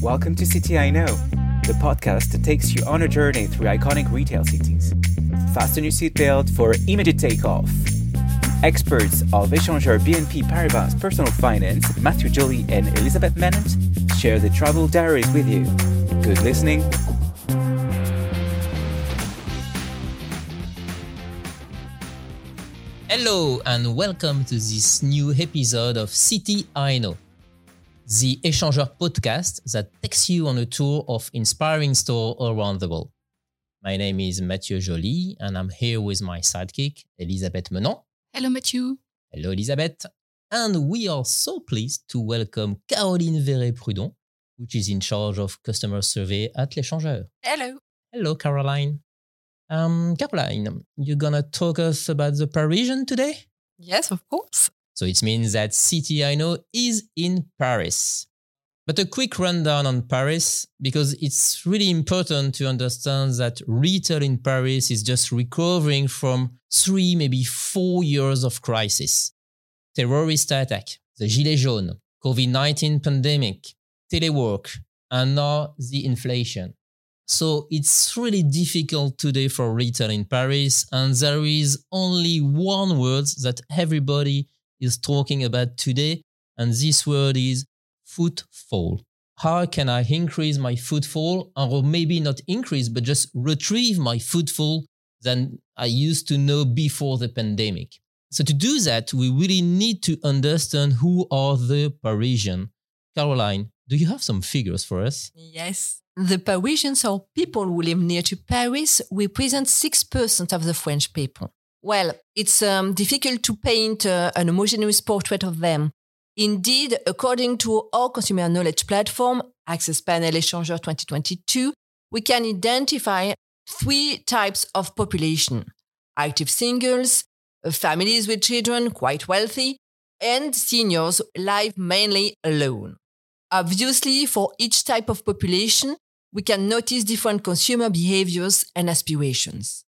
Welcome to City I Know, the podcast that takes you on a journey through iconic retail cities. Fasten your seatbelt for immediate takeoff. Experts of Échangeur BNP Paribas Personal Finance, Matthew Jolly and Elisabeth Menant, share the travel diaries with you. Good listening. Hello and welcome to this new episode of City I Know, the Échangeur podcast that takes you on a tour of inspiring stores around the world. My name is Matthieu Jolly and I'm here with my sidekick, Elisabeth Menant. Hello, Matthieu. Hello, Elisabeth. And we are so pleased to welcome Caroline Veyret-Prudhon, which is in charge of customer survey at L'Échangeur. Hello. Hello, Caroline. Um, Caroline, you're gonna talk us about the Parisian today? Yes, of course. So it means that City I Know is in Paris. But a quick rundown on Paris, because it's really important to understand that retail in Paris is just recovering from three, maybe four years of crisis. Terrorist attack, the Gilets jaunes, COVID-19 pandemic, telework, and now the inflation. So it's really difficult today for retail in Paris, and there is only one word that everybody is talking about today, and this word is footfall. How can I increase my footfall, or maybe not increase, but just retrieve my footfall than I used to know before the pandemic? So to do that, we really need to understand who are the Parisian. Caroline, do you have some figures for us? Yes. The Parisians or people who live near to Paris represent 6% of the French people. Well, it's um, difficult to paint uh, an homogeneous portrait of them. Indeed, according to our consumer knowledge platform, Access Panel Échangeur 2022, we can identify three types of population active singles, uh, families with children quite wealthy, and seniors live mainly alone. Obviously, for each type of population, we can notice different consumer behaviors and aspirations.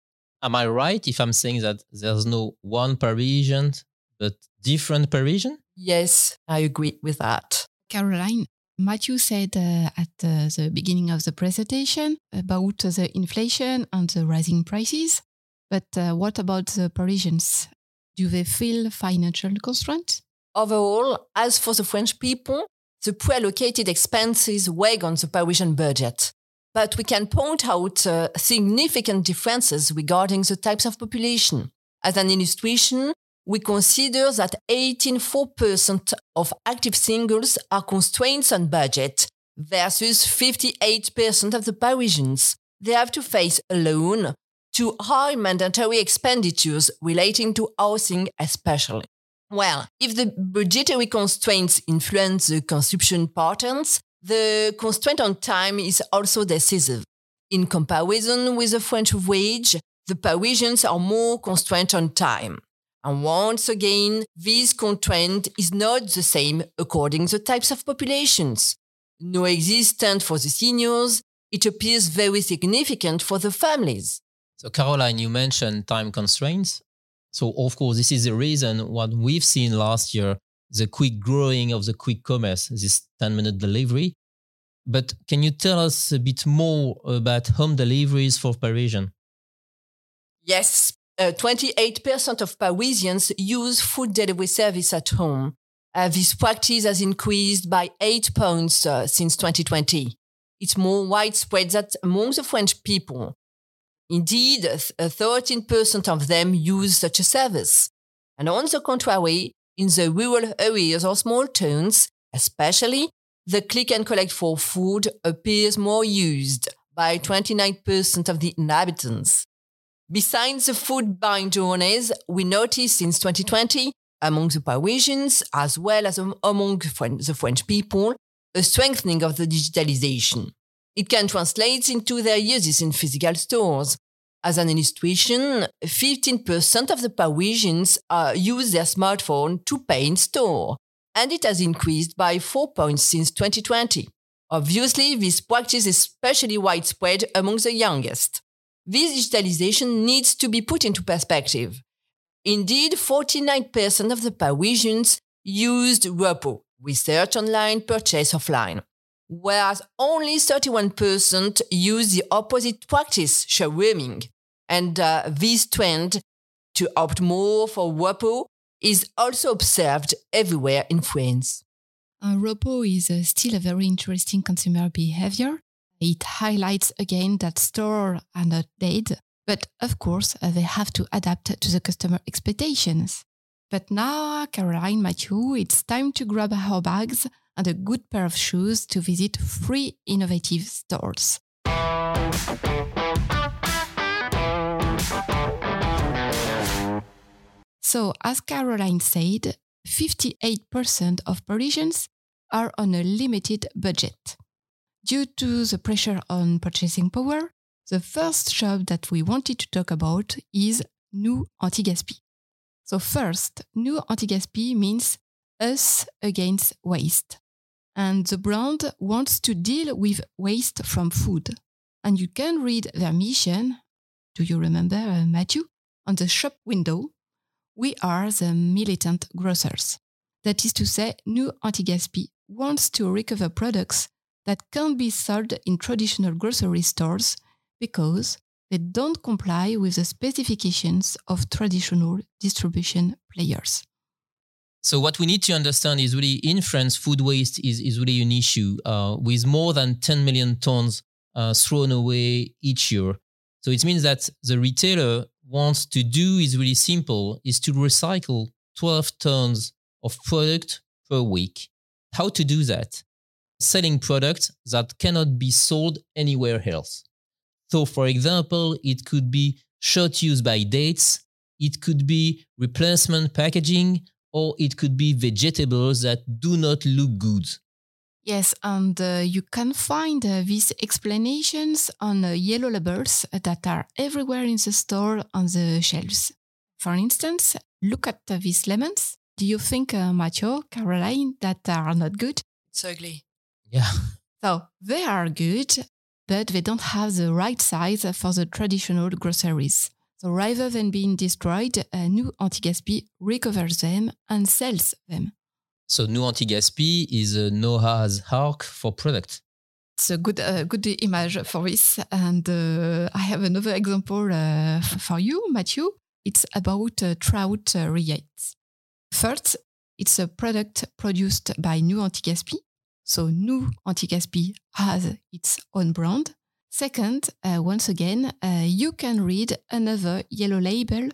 Am I right if I'm saying that there's no one Parisian, but different Parisian? Yes, I agree with that. Caroline, Matthew said uh, at uh, the beginning of the presentation about the inflation and the rising prices. But uh, what about the Parisians? Do they feel financial constraints? Overall, as for the French people, the pre-allocated expenses weigh on the Parisian budget. But we can point out uh, significant differences regarding the types of population. As an illustration, we consider that 18.4% of active singles are constrained on budget versus 58% of the Parisians. They have to face alone to high mandatory expenditures relating to housing especially. Well, if the budgetary constraints influence the consumption patterns, the constraint on time is also decisive. In comparison with the French wage, the Parisians are more constrained on time. And once again, this constraint is not the same according to types of populations. No existent for the seniors, it appears very significant for the families. So, Caroline, you mentioned time constraints. So, of course, this is the reason what we've seen last year the quick growing of the quick commerce, this 10 minute delivery. But can you tell us a bit more about home deliveries for Parisian? Yes, uh, 28% of Parisians use food delivery service at home. Uh, this practice has increased by eight points uh, since 2020. It's more widespread than among the French people. Indeed, 13% of them use such a service. And on the contrary, in the rural areas or small towns, especially, the click and collect for food appears more used by 29% of the inhabitants. Besides the food buying journeys, we notice since 2020, among the Parisians as well as among the French people, a strengthening of the digitalization. It can translate into their uses in physical stores. As an illustration, 15% of the Parisians uh, use their smartphone to pay in store, and it has increased by 4 points since 2020. Obviously, this practice is especially widespread among the youngest. This digitalization needs to be put into perspective. Indeed, 49% of the Parisians used ROPO, research online, purchase offline. whereas only 31% use the opposite practice, showrooming. And uh, this trend to opt more for ROPO is also observed everywhere in France. Uh, repos is uh, still a very interesting consumer behavior. It highlights again that stores are not dead, but of course, uh, they have to adapt to the customer expectations. But now, Caroline, Matthew, it's time to grab our bags and a good pair of shoes to visit three innovative stores. So, as Caroline said, 58% of Parisians are on a limited budget. Due to the pressure on purchasing power, the first shop that we wanted to talk about is Nous Anti-Gaspi. So first, Nous Anti-Gaspi means us against waste. And the brand wants to deal with waste from food. And you can read their mission, do you remember, uh, Matthew? On the shop window, we are the militant grocers. That is to say, Nous Anti-Gaspi wants to recover products that can't be sold in traditional grocery stores because they don't comply with the specifications of traditional distribution players. So what we need to understand is really in France, food waste is, is really an issue uh, with more than 10 million tons uh, thrown away each year. So it means that the retailer wants to do is really simple, is to recycle 12 tons of product per week. How to do that? Selling products that cannot be sold anywhere else. So, for example, it could be short use by dates, it could be replacement packaging, or it could be vegetables that do not look good. Yes, and uh, you can find uh, these explanations on uh, yellow labels that are everywhere in the store on the shelves. For instance, look at these lemons. Do you think, uh, Matthieu, Caroline, that are not good? It's ugly. Yeah. So they are good, but they don't have the right size for the traditional groceries. So rather than being destroyed, a Nous Anti-Gaspi recovers them and sells them. So Nous Anti-Gaspi is a Noah's Ark for product. It's a good, uh, good image for this. And uh, I have another example uh, for you, Matthew. It's about uh, trout uh, rillettes. First, it's a product produced by Nous Anti-Gaspi. So Nous Anti-Gaspi has its own brand. Second, uh, once again, you can read another yellow label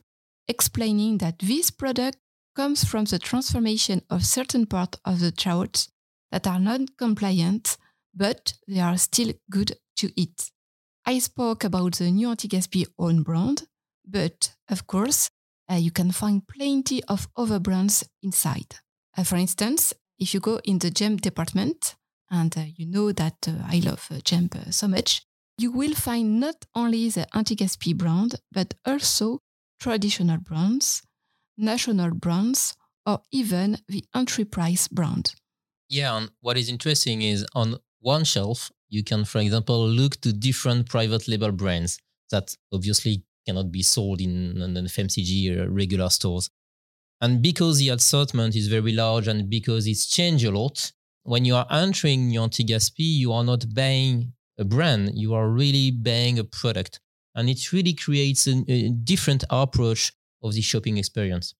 explaining that this product comes from the transformation of certain parts of the trout that are non-compliant, but they are still good to eat. I spoke about the Nous Anti-Gaspi own brand, but of course, uh, you can find plenty of other brands inside. Uh, for instance, if you go in the gem department, and uh, you know that uh, I love uh, gem uh, so much, you will find not only the Anti-Gaspi brand, but also traditional brands, national brands, or even the entry price brand. Yeah, and what is interesting is on one shelf, you can, for example, look to different private label brands that obviously cannot be sold in an FMCG regular stores. And because the assortment is very large and because it's changed a lot, when you are entering your Anti-Gaspi, you are not buying a brand, you are really buying a product. And it really creates a, a different approach of the shopping experience.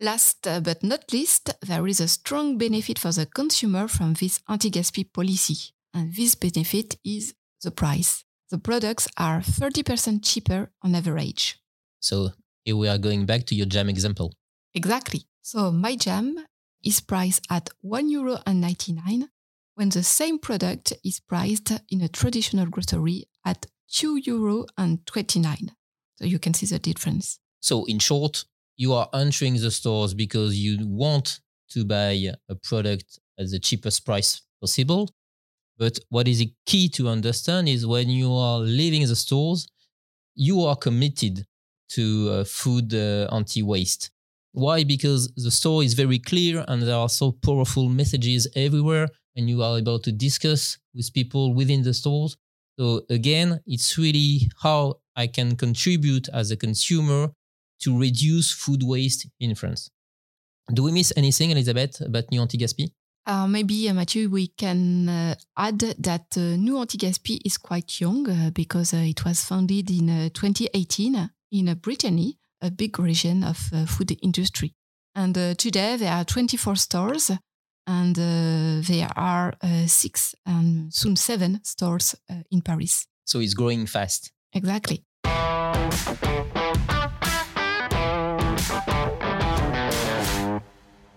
Last uh, but not least, there is a strong benefit for the consumer from this anti-gaspi policy. And this benefit is the price. The products are 30% cheaper on average. So here we are going back to your jam example. Exactly. So my jam is priced at 1 euro and 99 when the same product is priced in a traditional grocery at 2 euro and 29. So you can see the difference. So in short, you are entering the stores because you want to buy a product at the cheapest price possible. But what is key to understand is when you are leaving the stores, you are committed to uh, food uh, anti-waste. Why? Because the store is very clear and there are so powerful messages everywhere and you are able to discuss with people within the stores. So again, it's really how I can contribute as a consumer to reduce food waste in France. Do we miss anything, Elisabeth, about Nous Anti-Gaspi? Uh, maybe, uh, Matthieu, we can uh, add that uh, Nous Anti-Gaspi is quite young uh, because uh, it was founded in 2018 in Brittany, a big region of food industry. And today there are 24 stores and there are six and soon seven stores in Paris. So it's growing fast. Exactly.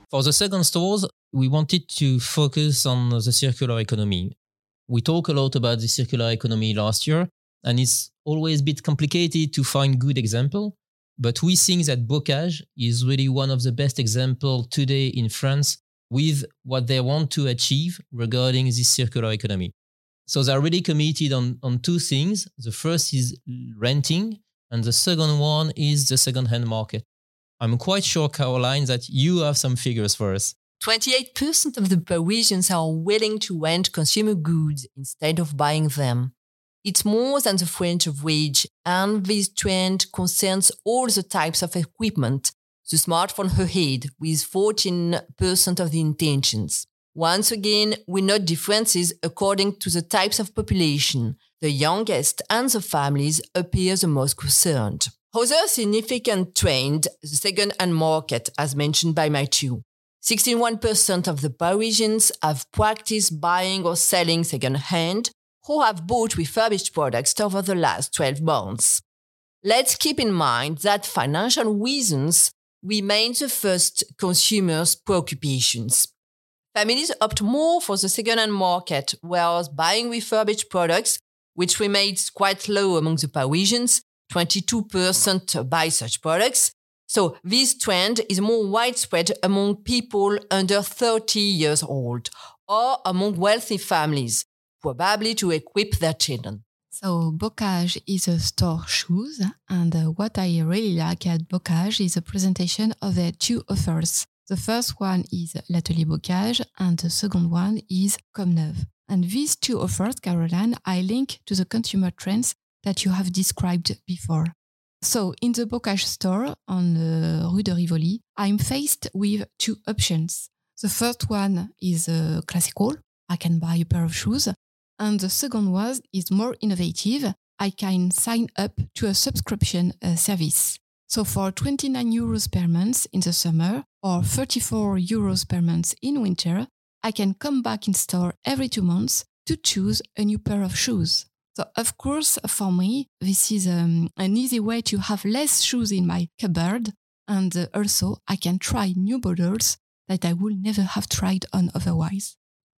For the second stores, we wanted to focus on the circular economy. We talked a lot about the circular economy last year, and it's always a bit complicated to find good example. But we think that Bocage is really one of the best example today in France with what they want to achieve regarding this circular economy. So they're really committed on, on two things. The first is renting, and the second one is the second-hand market. I'm quite sure, Caroline, that you have some figures for us. 28% of the Parisians are willing to rent consumer goods instead of buying them. It's more than the French average, and this trend concerns all the types of equipment. The smartphone ahead, with 14% of the intentions. Once again, we note differences according to the types of population. The youngest and the families appear the most concerned. Other significant trend, the second-hand market, as mentioned by Matthieu. 61% of the Parisians have practiced buying or selling second-hand or have bought refurbished products over the last 12 months. Let's keep in mind that financial reasons remain the first consumers' preoccupations. Families opt more for the second-hand market, whereas buying refurbished products, which remains quite low among the Parisians, 22% buy such products. So this trend is more widespread among people under 30 years old or among wealthy families, probably to equip their children. So Bocage is a store shoes, and what I really like at Bocage is the presentation of their two offers. The first one is L'Atelier Bocage, and the second one is Comme Neuve. And these two offers, Caroline, I link to the consumer trends that you have described before. So, in the Bocage store on uh, Rue de Rivoli, I'm faced with two options. The first one is uh, classical. I can buy a pair of shoes. And the second one is more innovative. I can sign up to a subscription uh, service. So for 29 euros per month in the summer or 34 euros per month in winter, I can come back in store every two months to choose a new pair of shoes. So, of course, for me, this is um, an easy way to have less shoes in my cupboard. And uh, also, I can try new models that I would never have tried on otherwise.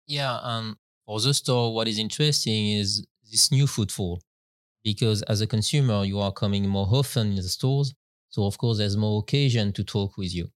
Yeah. And for the store, what is interesting is this new footfall. Because as a consumer, you are coming more often in the stores. So, of course, there's more occasion to talk with you.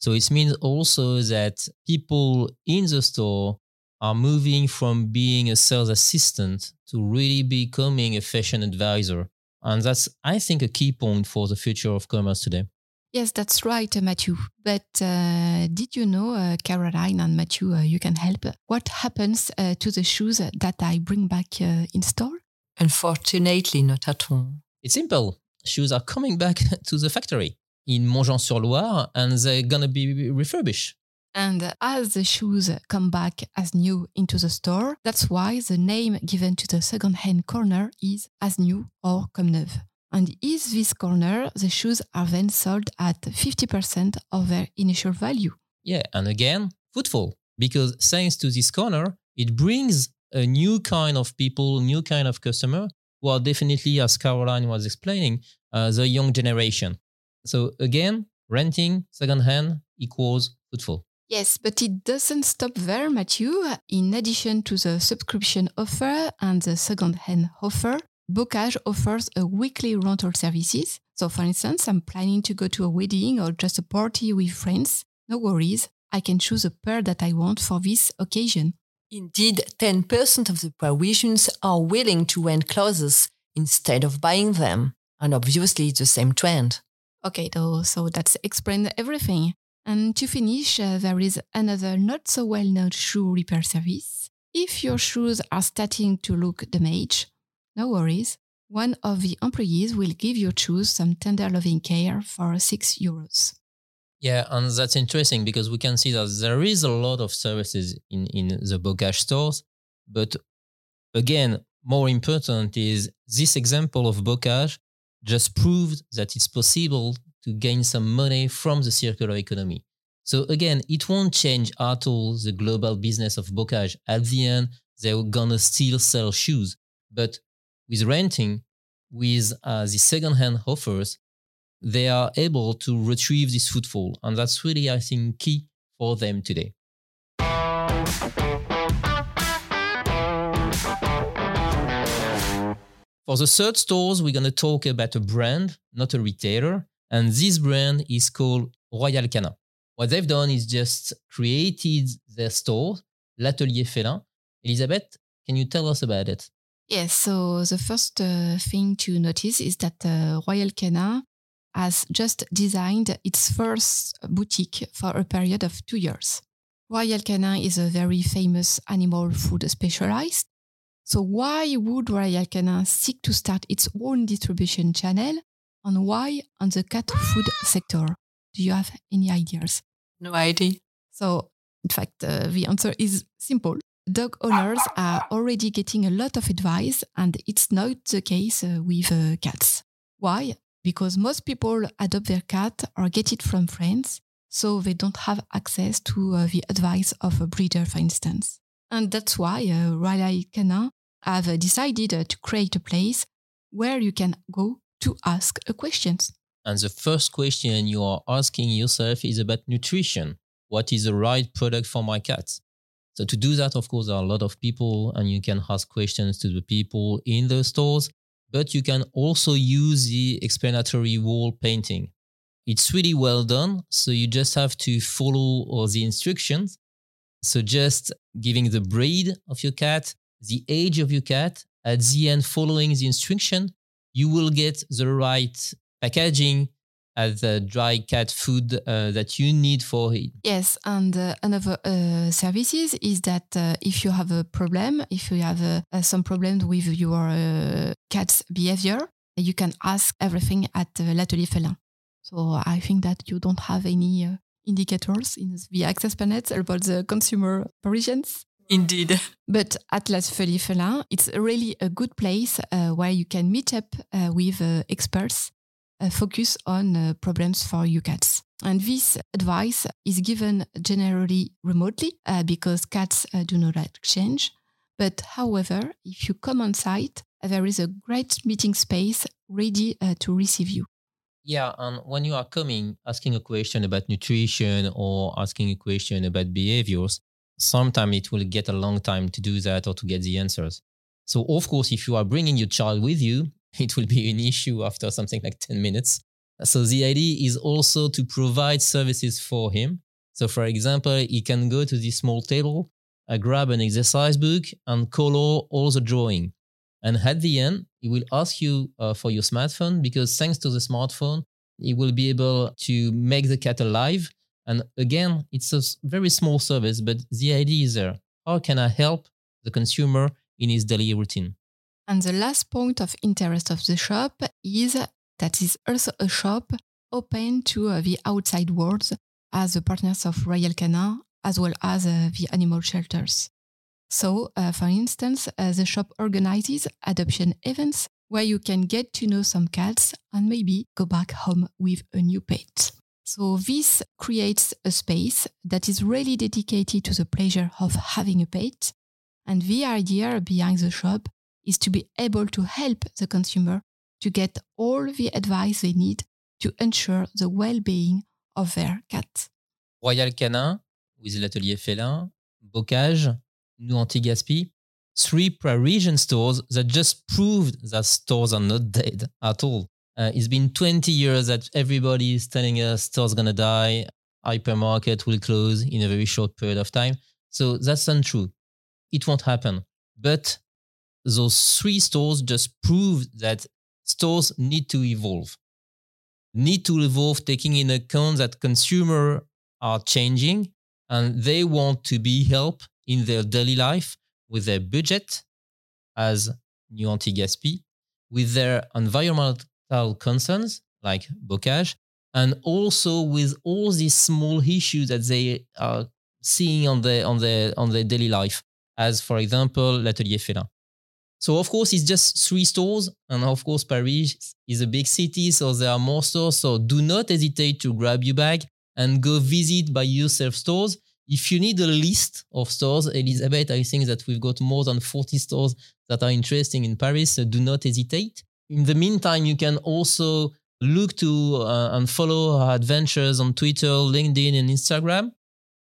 So, it means also that people in the store are moving from being a sales assistant to really becoming a fashion advisor. And that's, I think, a key point for the future of commerce today. Yes, that's right, uh, Matthieu. But uh, did you know, uh, Caroline and Matthieu, uh, you can help? What happens uh, to the shoes that I bring back uh, in store? Unfortunately, not at all. It's simple. Shoes are coming back to the factory in Montjean-sur-Loire and they're going to be refurbished. And as the shoes come back as new into the store, that's why the name given to the second-hand corner is as new or comme neuf. And in this corner, the shoes are then sold at 50% of their initial value. Yeah, and again, footfall. Because thanks to this corner, it brings a new kind of people, new kind of customer who are definitely, as Caroline was explaining, uh, the young generation. So again, renting second-hand equals footfall. Yes, but it doesn't stop there, Matthieu. In addition to the subscription offer and the second-hand offer, Bocage offers a weekly rental services. So, for instance, I'm planning to go to a wedding or just a party with friends. No worries, I can choose a pair that I want for this occasion. Indeed, 10% of the Parisians are willing to rent clothes instead of buying them. And obviously, it's the same trend. Okay, though, so that's explained everything. And to finish, uh, there is another not so well known shoe repair service. If your shoes are starting to look damaged, no worries. One of the employees will give your shoes some tender loving care for 6 euros. Yeah, and that's interesting because we can see that there is a lot of services in, in the Bocage stores. But again, more important is this example of Bocage just proved that it's possible to gain some money from the circular economy. So again, it won't change at all the global business of Bocage. At the end, they're gonna still sell shoes. But with renting, with uh, the second-hand offers, they are able to retrieve this footfall. And that's really, I think, key for them today. For the third stores, we're going to talk about a brand, not a retailer. And this brand is called Royal Canin. What they've done is just created their store, L'Atelier Félin. Elisabeth, can you tell us about it? Yes, so the first uh, thing to notice is that uh, Royal Canin has just designed its first boutique for a period of two years. Royal Canin is a very famous animal food specialist. So why would Royal Canin seek to start its own distribution channel and why on the cat food sector? Do you have any ideas? No idea. So in fact, uh, the answer is simple. Dog owners are already getting a lot of advice and it's not the case uh, with uh, cats. Why? because most people adopt their cat or get it from friends, so they don't have access to uh, the advice of a breeder, for instance. And that's why uh, Canin have uh, decided uh, to create a place where you can go to ask a questions. And the first question you are asking yourself is about nutrition. What is the right product for my cat? So to do that, of course, there are a lot of people and you can ask questions to the people in the stores but you can also use the explanatory wall painting. It's really well done. So you just have to follow all the instructions. So just giving the breed of your cat, the age of your cat, at the end, following the instruction, you will get the right packaging as the dry cat food uh, that you need for it. Yes, and uh, another uh, services is that uh, if you have a problem, if you have uh, uh, some problems with your cat's behavior, you can ask everything at l'atelier félin. So I think that you don't have any indicators in the access panel about the consumer provisions. Indeed. But Atlas l'atelier félin, it's really a good place where you can meet up with experts uh, focus on uh, problems for your cats. And this advice is given generally remotely uh, because cats do not like change. But however, if you come on site, there is a great meeting space ready to receive you. Yeah, and when you are coming asking a question about nutrition or asking a question about behaviors, sometimes it will get a long time to do that or to get the answers. So, of course, if you are bringing your child with you, it will be an issue after something like 10 minutes. So the idea is also to provide services for him. So for example, he can go to this small table, uh, grab an exercise book and color all the drawing. And at the end, he will ask you uh, for your smartphone because thanks to the smartphone, he will be able to make the cat alive. And again, it's a very small service, but the idea is there. How can I help the consumer in his daily routine? And the last point of interest of the shop is that is also a shop open to uh, the outside world as the partners of Royal Canin as well as uh, the animal shelters. So, uh, for instance, uh, the shop organizes adoption events where you can get to know some cats and maybe go back home with a new pet. So, this creates a space that is really dedicated to the pleasure of having a pet. And the idea behind the shop is to be able to help the consumer to get all the advice they need to ensure the well-being of their cat. Royal Canin, with l'atelier félin, Bocage, Nous Anti-Gaspi, three Parisian stores that just proved that stores are not dead at all. Uh, it's been 20 years that everybody is telling us stores gonna die, hypermarket will close in a very short period of time. So that's untrue. It won't happen. But those three stores just prove that stores need to evolve. Need to evolve taking in account that consumers are changing and they want to be helped in their daily life with their budget as Nous Anti-Gaspi, with their environmental concerns like bocage, and also with all these small issues that they are seeing on their on their on their daily life, as for example l'Atelier Félin. So of course it's just three stores, and of course Paris is a big city, so there are more stores. So do not hesitate to grab your bag and go visit by yourself stores. If you need a list of stores, Elisabeth, I think that we've got more than 40 stores that are interesting in Paris. So do not hesitate. In the meantime, you can also look to uh, and follow our adventures on Twitter, LinkedIn, and Instagram.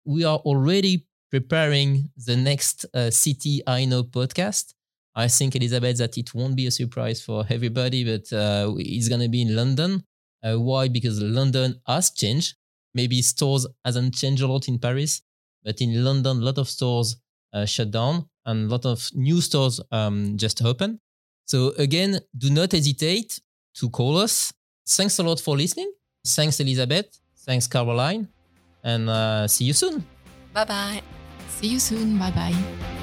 We are already preparing the next uh, City I Know podcast. I think, Elisabeth, that it won't be a surprise for everybody, but uh, it's going to be in London. Uh, why? Because London has changed. Maybe stores hasn't changed a lot in Paris, but in London, a lot of stores uh, shut down and a lot of new stores um, just open. So again, do not hesitate to call us Thanks a lot for listening. Thanks, Elisabeth. Thanks, Caroline. And uh, see you soon. Bye bye. See you soon. Bye bye.